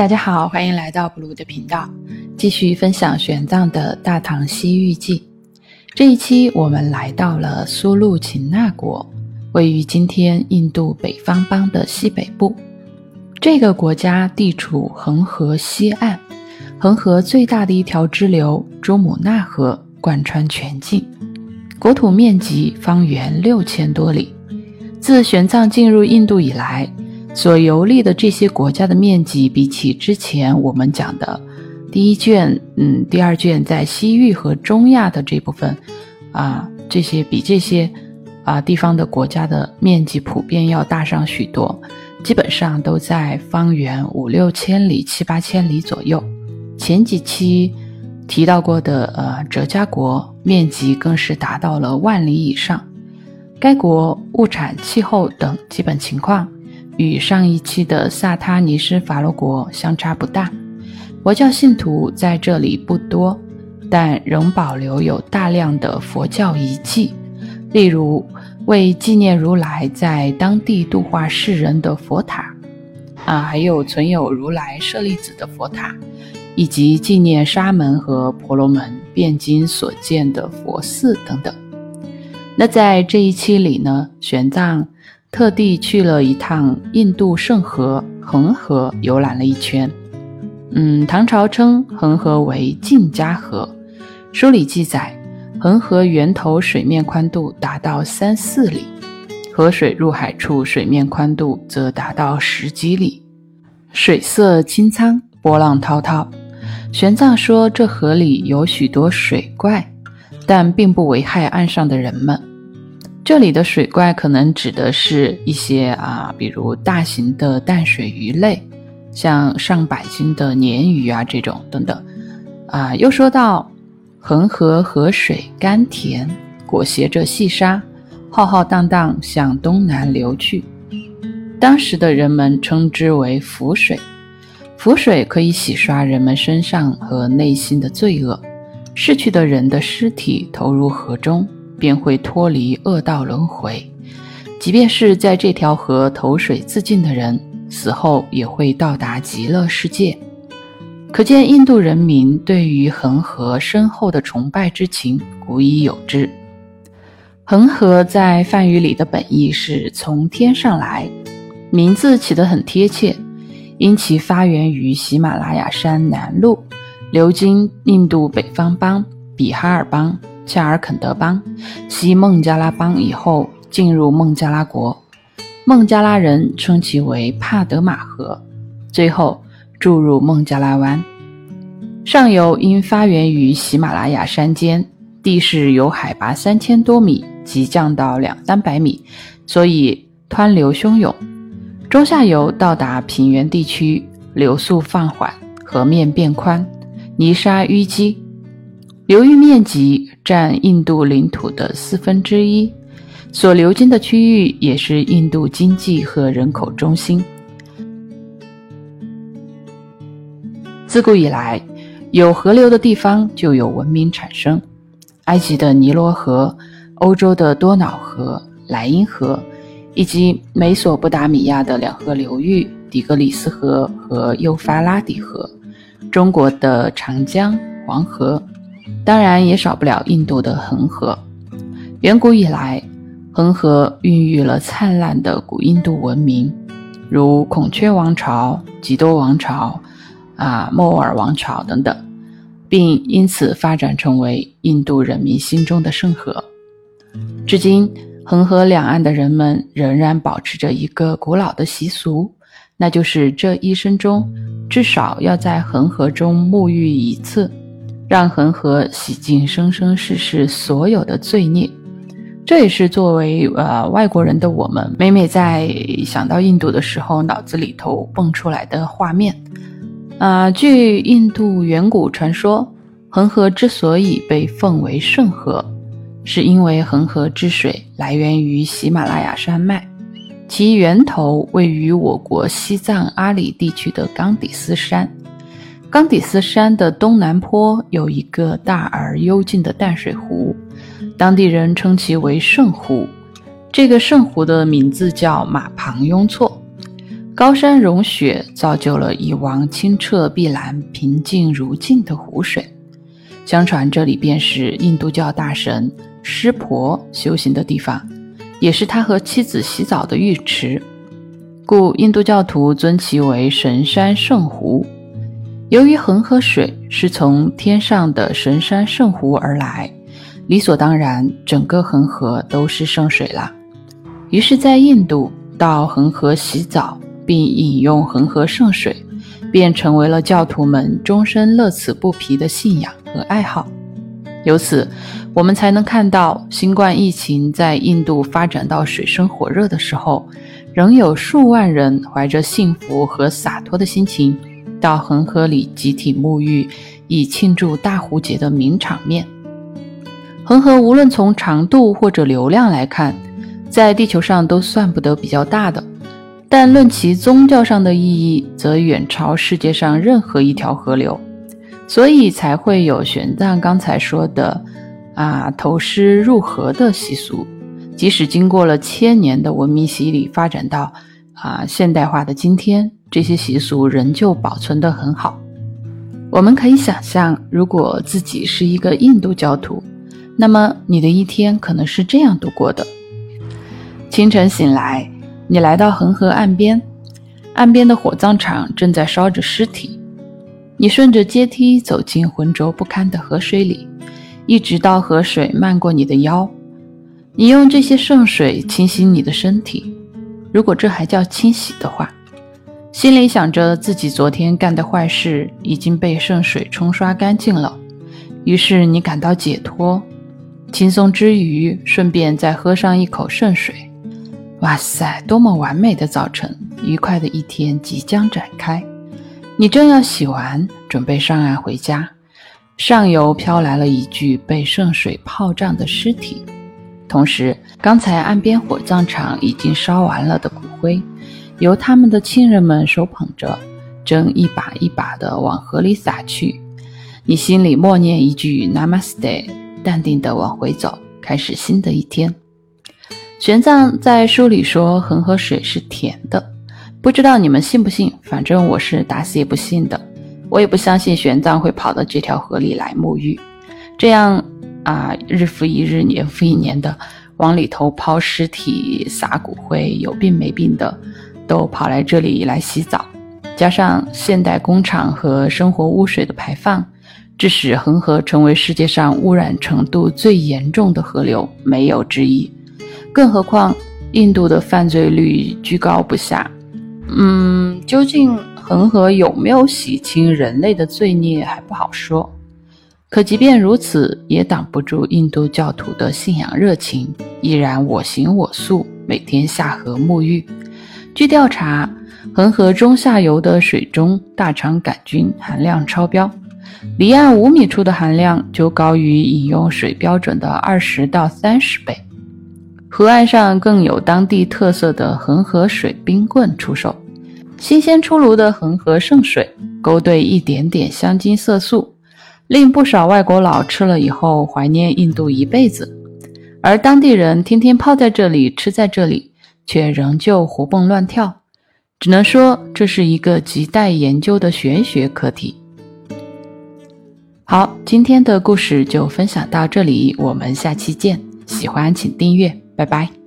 大家好，欢迎来到布鲁的频道，继续分享玄奘的《大唐西域记》。这一期我们来到了苏禄秦那国，位于今天印度北方邦的西北部。这个国家地处恒河西岸，恒河最大的一条支流珠穆纳河贯穿全境，国土面积方圆六千多里。自玄奘进入印度以来，所游历的这些国家的面积，比起之前我们讲的第一卷，嗯，第二卷在西域和中亚的这部分，啊，这些比这些啊地方的国家的面积普遍要大上许多，基本上都在方圆五六千里、七八千里左右。前几期提到过的呃哲家国，面积更是达到了万里以上。该国物产、气候等基本情况与上一期的萨他尼斯法罗国相差不大。佛教信徒在这里不多，但仍保留有大量的佛教遗迹，例如为纪念如来在当地度化世人的佛塔，啊，还有存有如来舍利子的佛塔，以及纪念沙门和婆罗门辩经所建的佛寺等等。那在这一期里呢，玄奘特地去了一趟印度圣河恒河，游览了一圈。嗯，唐朝称恒河为晋嘉河，书里记载，恒河源头水面宽度达到三四里，河水入海处水面宽度则达到十几里，水色清苍，波浪滔滔。玄奘说，这河里有许多水怪，但并不危害岸上的人们。这里的水怪可能指的是一些啊，比如大型的淡水鱼类，像上百斤的鲶鱼啊这种等等。啊，又说到恒河河水甘甜，裹挟着细沙，浩浩荡荡向东南流去。当时的人们称之为浮水，浮水可以洗刷人们身上和内心的罪恶。逝去的人的尸体投入河中。便会脱离恶道轮回，即便是在这条河投水自尽的人，死后也会到达极乐世界。可见印度人民对于恒河深厚的崇拜之情，古已有之。恒河在梵语里的本意是从天上来，名字起得很贴切，因其发源于喜马拉雅山南麓，流经印度北方邦比哈尔邦。恰尔肯德邦、西孟加拉邦以后，进入孟加拉国，孟加拉人称其为帕德玛河，最后注入孟加拉湾。上游因发源于喜马拉雅山间，地势由海拔三千多米急降到两三百米，所以湍流汹涌；中下游到达平原地区，流速放缓，河面变宽，泥沙淤积。流域面积占印度领土的四分之一，所流经的区域也是印度经济和人口中心。自古以来，有河流的地方就有文明产生。埃及的尼罗河、欧洲的多瑙河、莱茵河，以及美索不达米亚的两河流域——底格里斯河和幼发拉底河，中国的长江、黄河。当然也少不了印度的恒河。远古以来，恒河孕育了灿烂的古印度文明，如孔雀王朝、吉多王朝、啊莫尔王朝等等，并因此发展成为印度人民心中的圣河。至今，恒河两岸的人们仍然保持着一个古老的习俗，那就是这一生中至少要在恒河中沐浴一次。让恒河洗净生生世世所有的罪孽，这也是作为呃外国人的我们，每每在想到印度的时候，脑子里头蹦出来的画面。啊，据印度远古传说，恒河之所以被奉为圣河，是因为恒河之水来源于喜马拉雅山脉，其源头位于我国西藏阿里地区的冈底斯山。冈底斯山的东南坡有一个大而幽静的淡水湖，当地人称其为圣湖。这个圣湖的名字叫马旁雍措。高山融雪，造就了一汪清澈碧蓝、平静如镜的湖水。相传这里便是印度教大神湿婆修行的地方，也是他和妻子洗澡的浴池，故印度教徒尊其为神山圣湖。由于恒河水是从天上的神山圣湖而来，理所当然，整个恒河都是圣水了。于是，在印度到恒河洗澡。并饮用恒河圣水，便成为了教徒们终身乐此不疲的信仰和爱好。由此，我们才能看到新冠疫情在印度发展到水深火热的时候，仍有数万人怀着幸福和洒脱的心情，到恒河里集体沐浴，以庆祝大壶节的名场面。恒河无论从长度或者流量来看，在地球上都算不得比较大的。但论其宗教上的意义，则远超世界上任何一条河流，所以才会有玄奘刚才说的“啊投尸入河”的习俗。即使经过了千年的文明洗礼，发展到啊现代化的今天，这些习俗仍旧保存得很好。我们可以想象，如果自己是一个印度教徒，那么你的一天可能是这样度过的：清晨醒来。你来到恒河岸边，岸边的火葬场正在烧着尸体。你顺着阶梯走进浑浊不堪的河水里，一直到河水漫过你的腰。你用这些圣水清洗你的身体，如果这还叫清洗的话。心里想着自己昨天干的坏事已经被圣水冲刷干净了，于是你感到解脱、轻松之余，顺便再喝上一口圣水。哇塞，多么完美的早晨！愉快的一天即将展开。你正要洗完，准备上岸回家，上游飘来了一具被圣水泡胀的尸体，同时，刚才岸边火葬场已经烧完了的骨灰，由他们的亲人们手捧着，正一把一把地往河里撒去。你心里默念一句 Namaste，淡定地往回走，开始新的一天。玄奘在书里说恒河水是甜的，不知道你们信不信？反正我是打死也不信的。我也不相信玄奘会跑到这条河里来沐浴，这样啊，日复一日，年复一年的往里头抛尸体、撒骨灰，有病没病的都跑来这里来洗澡。加上现代工厂和生活污水的排放，致使恒河成为世界上污染程度最严重的河流，没有之一。更何况，印度的犯罪率居高不下。嗯，究竟恒河有没有洗清人类的罪孽还不好说。可即便如此，也挡不住印度教徒的信仰热情，依然我行我素，每天下河沐浴。据调查，恒河中下游的水中大肠杆菌含量超标，离岸五米处的含量就高于饮用水标准的二十到三十倍。河岸上更有当地特色的恒河水冰棍出售，新鲜出炉的恒河圣水勾兑一点点香精色素，令不少外国佬吃了以后怀念印度一辈子。而当地人天天泡在这里，吃在这里，却仍旧活蹦乱跳。只能说这是一个亟待研究的玄学课题。好，今天的故事就分享到这里，我们下期见。喜欢请订阅。拜拜。